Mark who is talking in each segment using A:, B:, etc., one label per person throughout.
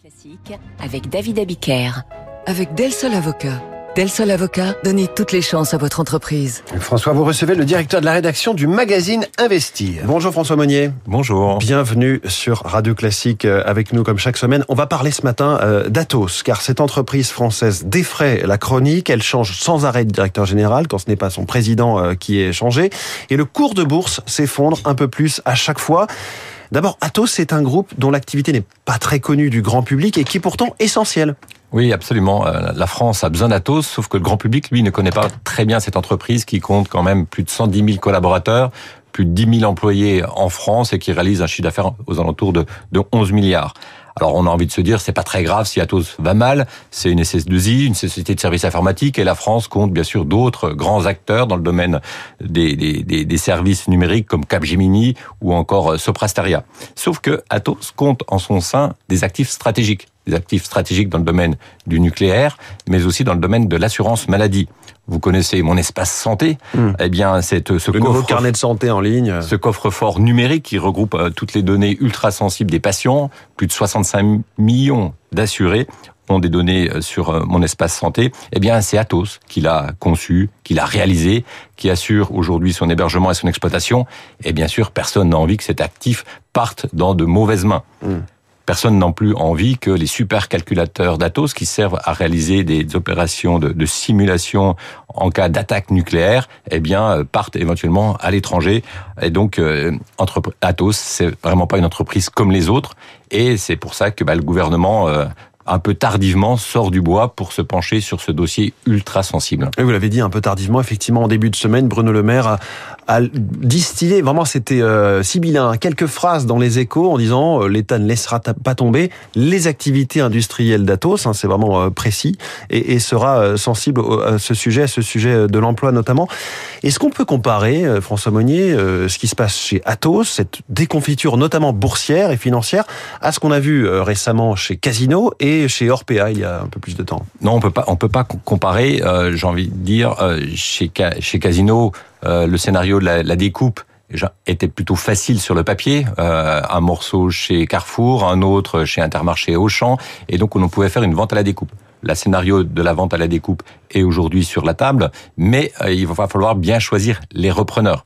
A: Classique avec David Abiker.
B: Avec Del Sol Avocat. Del Sol Avocat, donnez toutes les chances à votre entreprise.
C: François, vous recevez le directeur de la rédaction du magazine Investir. Bonjour François Monnier.
D: Bonjour.
C: Bienvenue sur Radio Classique euh, avec nous comme chaque semaine. On va parler ce matin euh, d'Atos, car cette entreprise française défraie la chronique. Elle change sans arrêt de directeur général quand ce n'est pas son président euh, qui est changé. Et le cours de bourse s'effondre un peu plus à chaque fois. D'abord, Atos, c'est un groupe dont l'activité n'est pas très connue du grand public et qui est pourtant essentiel.
D: Oui, absolument. Euh, la France a besoin d'Atos, sauf que le grand public, lui, ne connaît pas très bien cette entreprise qui compte quand même plus de 110 000 collaborateurs, plus de 10 000 employés en France et qui réalise un chiffre d'affaires aux alentours de, de 11 milliards. Alors on a envie de se dire c'est pas très grave si Atos va mal, c'est une SS2I, une société de services informatiques et la France compte bien sûr d'autres grands acteurs dans le domaine des, des, services numériques comme Capgemini ou encore Soprasteria. Sauf que Atos compte en son sein des actifs stratégiques des actifs stratégiques dans le domaine du nucléaire, mais aussi dans le domaine de l'assurance maladie. Vous connaissez mon espace santé,
C: Hmm.
D: eh bien c'est ce
C: Le nouveau carnet de santé en ligne.
D: ce coffre-fort numérique qui regroupe euh, toutes les données ultra sensibles des patients, plus de 65 millions d'assurés ont des données euh, sur euh, mon espace santé, eh bien c'est Atos qui l'a conçu, qui l'a réalisé, qui assure aujourd'hui son hébergement et son exploitation. Et bien sûr, personne n'a envie que cet actif parte dans de mauvaises mains.
C: Mm.
D: Personne n'a plus envie que les supercalculateurs d'Atos qui servent à réaliser des opérations de, simulation en cas d'attaque nucléaire, eh bien, euh, partent éventuellement à l'étranger. Et donc, euh, entrep- Atos, c'est vraiment pas une entreprise comme les autres. Et c'est pour ça que bah, le gouvernement, euh, un peu tardivement, sort du bois pour se pencher sur ce dossier ultra sensible.
C: Vous l'avez dit un peu tardivement, effectivement, en début de semaine, Bruno Le Maire a, a distillé, vraiment c'était euh, sibyllin, hein, quelques phrases dans les échos en disant euh, l'État ne laissera pas tomber les activités industrielles d'Atos, hein, c'est vraiment euh, précis, et, sera sensible à ce sujet, à ce sujet de l'emploi notamment. Est-ce qu'on peut comparer, François Monnier, ce qui se passe chez Atos, cette déconfiture notamment boursière et financière, à ce qu'on a vu récemment chez Casino et chez Orpea il y a un peu plus de temps?
D: Non, on peut pas, on peut pas co- comparer. J'ai envie de dire chez Ca- chez Casino, le scénario de la, la découpe était plutôt facile sur le papier. Euh, un morceau chez Carrefour, un autre chez Intermarché Auchan, et donc on pouvait faire une vente à la découpe. Le scénario de la vente à la découpe est aujourd'hui sur la table, mais euh, il va falloir bien choisir les repreneurs.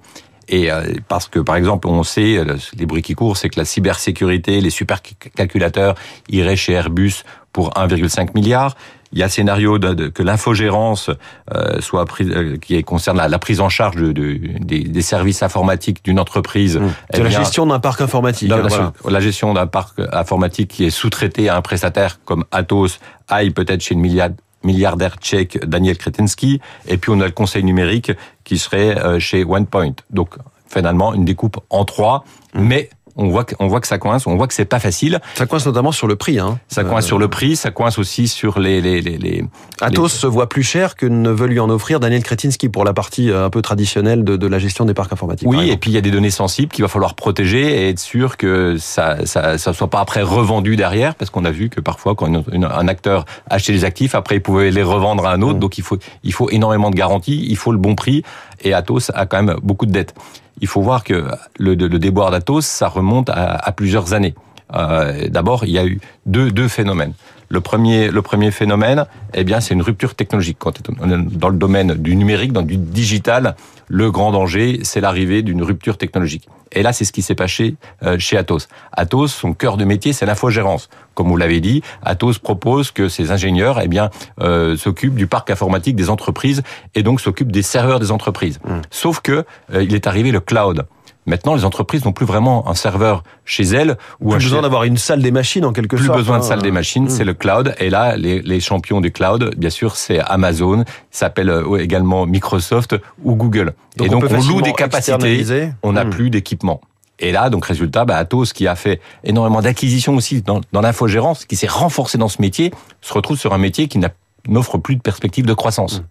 D: Et euh, parce que, par exemple, on sait, euh, les bruits qui courent, c'est que la cybersécurité, les supercalculateurs iraient chez Airbus pour 1,5 milliard. Il y a scénario de, de- que l'infogérance euh, soit prise, euh, qui concerne la, la prise en charge de, de- des, des services informatiques d'une entreprise.
C: C'est
D: Eh
C: la
D: bien,
C: gestion d'un parc informatique.
D: la, la-
C: voilà.
D: la gestion d'un parc informatique qui est sous-traité à un prestataire comme Atos aille peut-être chez le milliard- milliardaire tchèque Daniel Kretinsky, et puis on a le conseil numérique qui serait euh, chez OnePoint. Donc finalement une découpe en trois,
C: Mmh.
D: mais on voit que, on voit que ça coince, on voit que c'est pas facile.
C: Ça coince notamment sur le prix. Hein.
D: Ça coince sur le prix, ça coince aussi sur les les les, les
C: Atos se voit plus cher que ne veut lui en offrir Daniel Kretinsky pour la partie euh, un peu traditionnelle de, de la gestion des parcs informatiques.
D: Oui, et puis il y a des données sensibles qu'il va falloir protéger et être sûr que ça ça ça soit pas après revendu derrière, parce qu'on a vu que parfois quand une- une- un acteur achetait les actifs, après il pouvait les revendre à un autre.
C: Mm.
D: Donc il faut il faut énormément de garanties, il faut le bon prix, et Atos a quand même beaucoup de dettes. Il faut voir que le, déboire d'Atos, ça remonte à, plusieurs années. Euh, D'abord, il y a eu deux phénomènes. Le premier, le premier phénomène, eh bien, c'est une rupture technologique. Quand on est dans le domaine du numérique, dans du digital, le grand danger, c'est l'arrivée d'une rupture technologique. Et là, c'est ce qui s'est passé euh, chez Atos. Atos, son cœur de métier, c'est l'infogérance. Comme vous l'avez dit, Atos propose que ses ingénieurs, eh bien, euh, s'occupent du parc informatique des entreprises et donc s'occupent des serveurs des entreprises. Sauf que euh, il est arrivé le cloud. Maintenant, les entreprises n'ont plus vraiment un serveur chez elles ou
C: Plus besoin d'avoir une salle des machines en quelque
D: plus
C: sorte.
D: besoin de
C: hein.
D: salle des machines, c'est le cloud. Et là, les, les champions du cloud, bien sûr, c'est Amazon, s'appelle euh, également Microsoft ou Google.
C: Donc
D: et
C: on
D: donc, on, loue des capacités, on n'a
C: Hmm.
D: plus d'équipement. Et là, donc résultat, bah, Atos, qui a fait énormément d'acquisitions aussi dans, dans l'infogérance, qui s'est renforcé dans ce métier, se retrouve sur un métier qui n'offre plus de perspective de croissance.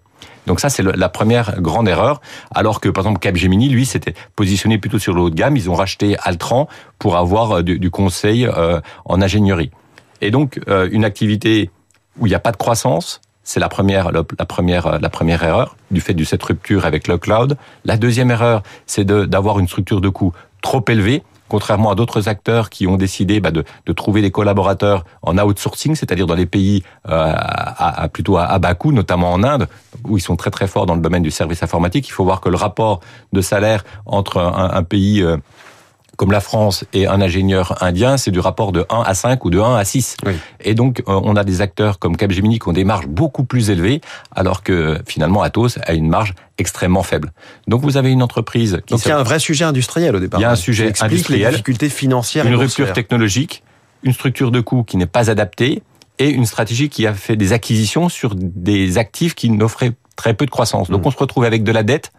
D: Donc ça, c'est la première grande erreur. Alors que, par exemple, Capgemini, lui, s'était positionné plutôt sur le haut de gamme. Ils ont racheté Altran pour avoir euh, du, conseil euh, en ingénierie. Et donc, euh, une activité où il n'y a pas de croissance, c'est la première, la, la première, euh, la première erreur du fait de cette rupture avec le cloud. La deuxième erreur, c'est d'avoir une structure de coût trop élevée contrairement à d'autres acteurs qui ont décidé bah, de, de, trouver des collaborateurs en outsourcing, c'est-à-dire dans les pays euh, à, à, plutôt à, bas coût, notamment en Inde, où ils sont très très forts dans le domaine du service informatique. Il faut voir que le rapport de salaire entre un, un pays euh, comme la France et un ingénieur indien, c'est du rapport de 1 à 5 ou de 1 à 6. Oui. Et donc, euh, on a des acteurs comme Capgemini qui ont des marges beaucoup plus élevées, alors que finalement, Atos a une marge extrêmement faible. Donc, vous avez une entreprise
C: qui... Donc, il y a un vrai sujet industriel au départ.
D: Il y a un sujet industriel.
C: les difficultés financières
D: Une rupture technologique, une structure de coût qui n'est pas adaptée et une stratégie qui a fait des acquisitions sur des actifs qui n'offraient très peu de croissance. Donc, mmh. on se retrouve avec de la dette,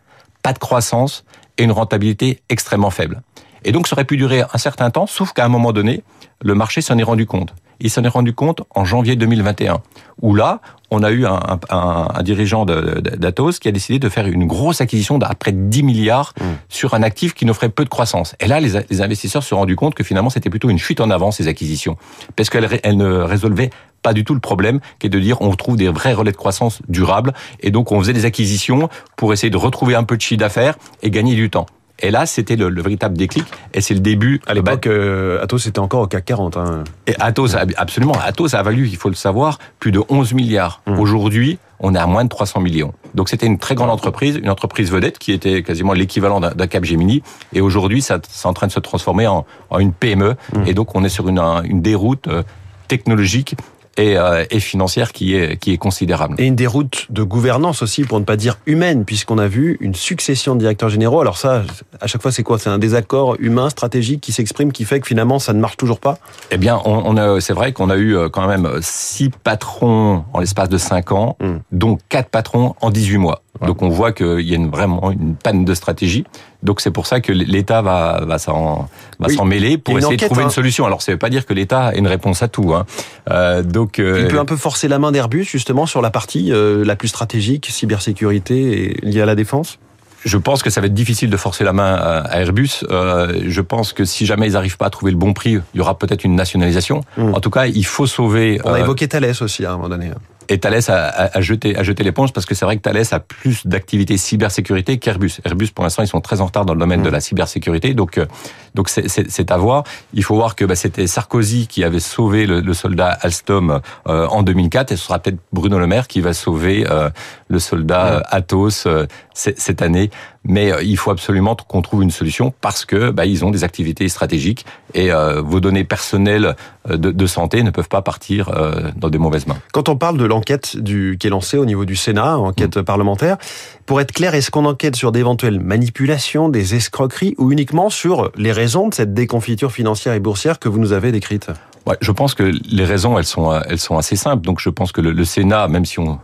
D: pas de croissance et une rentabilité extrêmement faible. Et donc ça aurait pu durer un certain temps, sauf qu'à un moment donné, le marché s'en est rendu compte. Il s'en est rendu compte en janvier 2021, où là, on a eu un, un, un dirigeant d'Atos qui a décidé de faire une grosse acquisition d'à près de 10 milliards mmh. sur un actif qui n'offrait peu de croissance. Et là, les, les investisseurs se sont rendus compte que finalement, c'était plutôt une fuite en avant, ces acquisitions, parce qu'elles elles ne résolvaient pas du tout le problème, qui est de dire on trouve des vrais relais de croissance durables, et donc on faisait des acquisitions pour essayer de retrouver un peu de chiffre d'affaires et gagner du temps. Et là, c'était le, le, véritable déclic. Et c'est le début.
C: À l'époque, euh, Atos était encore au CAC 40. Hein.
D: Et Atos, absolument. Atos a valu, il faut le savoir, plus de 11 milliards. Mmh. Aujourd'hui, on est à moins de 300 millions. Donc c'était une très grande entreprise, une entreprise vedette qui était quasiment l'équivalent d'un Capgemini. Et aujourd'hui, ça c'est en train de se transformer en, en une PME. Mmh. Et donc on est sur une, une déroute euh, technologique et, euh, et, financière qui est, qui est considérable.
C: Et une déroute de gouvernance aussi, pour ne pas dire humaine, puisqu'on a vu une succession de directeurs généraux. Alors ça, à chaque fois, c'est quoi? C'est un désaccord humain, stratégique qui s'exprime, qui fait que finalement, ça ne marche toujours pas?
D: Eh bien, on, on a, c'est vrai qu'on a eu euh, quand même six patrons en l'espace de cinq ans, mmh. dont quatre patrons en 18 mois. Donc on voit qu'il y a une, vraiment une panne de stratégie. Donc c'est pour ça que l'État va, va s'en mêler pour essayer de trouver hein. une solution. Alors ça veut pas dire que l'État ait une réponse à tout. Hein.
C: Euh, donc euh... il peut un peu forcer la main d'Airbus justement sur la partie euh, la plus stratégique, cybersécurité et liée à la défense?
D: Je pense que ça va être difficile de forcer la main à Airbus. Euh, je pense que si jamais ils n'arrivent pas à trouver le bon prix, il y aura peut-être une nationalisation. Mmh. En tout cas, il faut sauver.
C: On a évoqué Thales aussi à un moment donné.
D: Et Thales a, a, a jeté, a jeté l'éponge parce que c'est vrai que Thales a plus d'activités cybersécurité qu'Airbus. Airbus, pour l'instant, ils sont très en retard dans le domaine mmh. de la cybersécurité. Donc, euh, donc c'est à voir. Il faut voir que bah, c'était Sarkozy qui avait sauvé le, le soldat Alstom euh, en 2004 et ce sera peut-être Bruno Le Maire qui va sauver euh, le soldat mmh. Athos euh, cette année. Mais euh, il faut absolument qu'on trouve une solution parce que bah, ils ont des activités stratégiques et euh, vos données personnelles de, de, santé ne peuvent pas partir dans des mauvaises mains.
C: Quand on parle de l'enquête qui est lancée au niveau du Sénat, enquête mmh. parlementaire, pour être clair, est-ce qu'on enquête sur d'éventuelles manipulations, des escroqueries ou uniquement sur les raisons de cette déconfiture financière et boursière que vous nous avez décrite
D: Ouais, je pense que les raisons, elles sont, elles sont assez simples. Donc, je pense que le, le Sénat, même si on,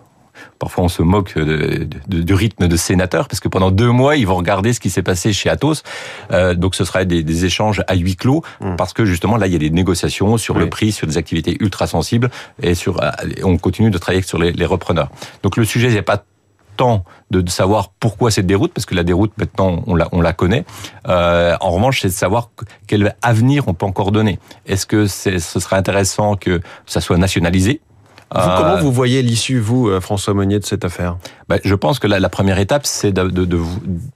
D: parfois on se moque de, de, du rythme de sénateur, parce que pendant deux mois, ils vont regarder ce qui s'est passé chez Atos. Euh, donc ce sera des, des, échanges à huis clos, mmh. parce que justement là, il y a des négociations sur oui. le prix, sur des activités ultra sensibles, et sur euh, on continue de travailler sur les, les repreneurs. Donc le sujet, il n'y a pas tant de, savoir pourquoi cette déroute, parce que la déroute maintenant on la, on la connaît. Euh, en revanche, c'est de savoir quel avenir on peut encore donner. Est-ce que ce serait intéressant que ça soit nationalisé
C: vous, comment vous voyez l'issue, vous, euh, François Monnier, de cette affaire?
D: Ben, Je pense que la, la première étape, c'est de, de, de,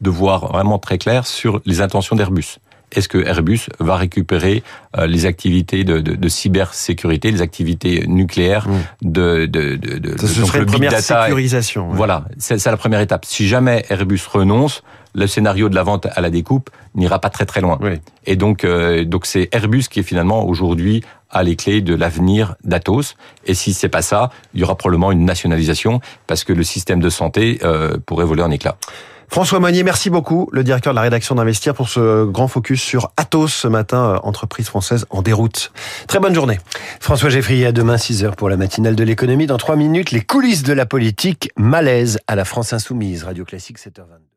D: de, voir vraiment très clair sur les intentions d'Airbus. Est-ce que Airbus va récupérer euh, les activités de, de, de, cybersécurité, les activités nucléaires, de, de, de, de
C: Ça, ce serait le big data sécurisation.
D: Ouais. Voilà, c'est la première étape. Si jamais Airbus renonce, le scénario de la vente à la découpe n'ira pas très très loin.
C: Oui.
D: Et donc, euh, donc c'est Airbus qui est finalement aujourd'hui à les clés de l'avenir d'Atos. Et si c'est pas ça, il y aura probablement une nationalisation parce que le système de santé euh, pourrait voler en éclats.
C: François Monnier, merci beaucoup, le directeur de la rédaction d'Investir, pour ce grand focus sur Atos ce matin, euh, entreprise française en déroute. Très bonne journée.
E: François Geffrier, à demain 6h pour la matinale de l'économie. Dans 3 minutes, les coulisses de la politique, malaise à la France Insoumise. Radio Classique 7h22.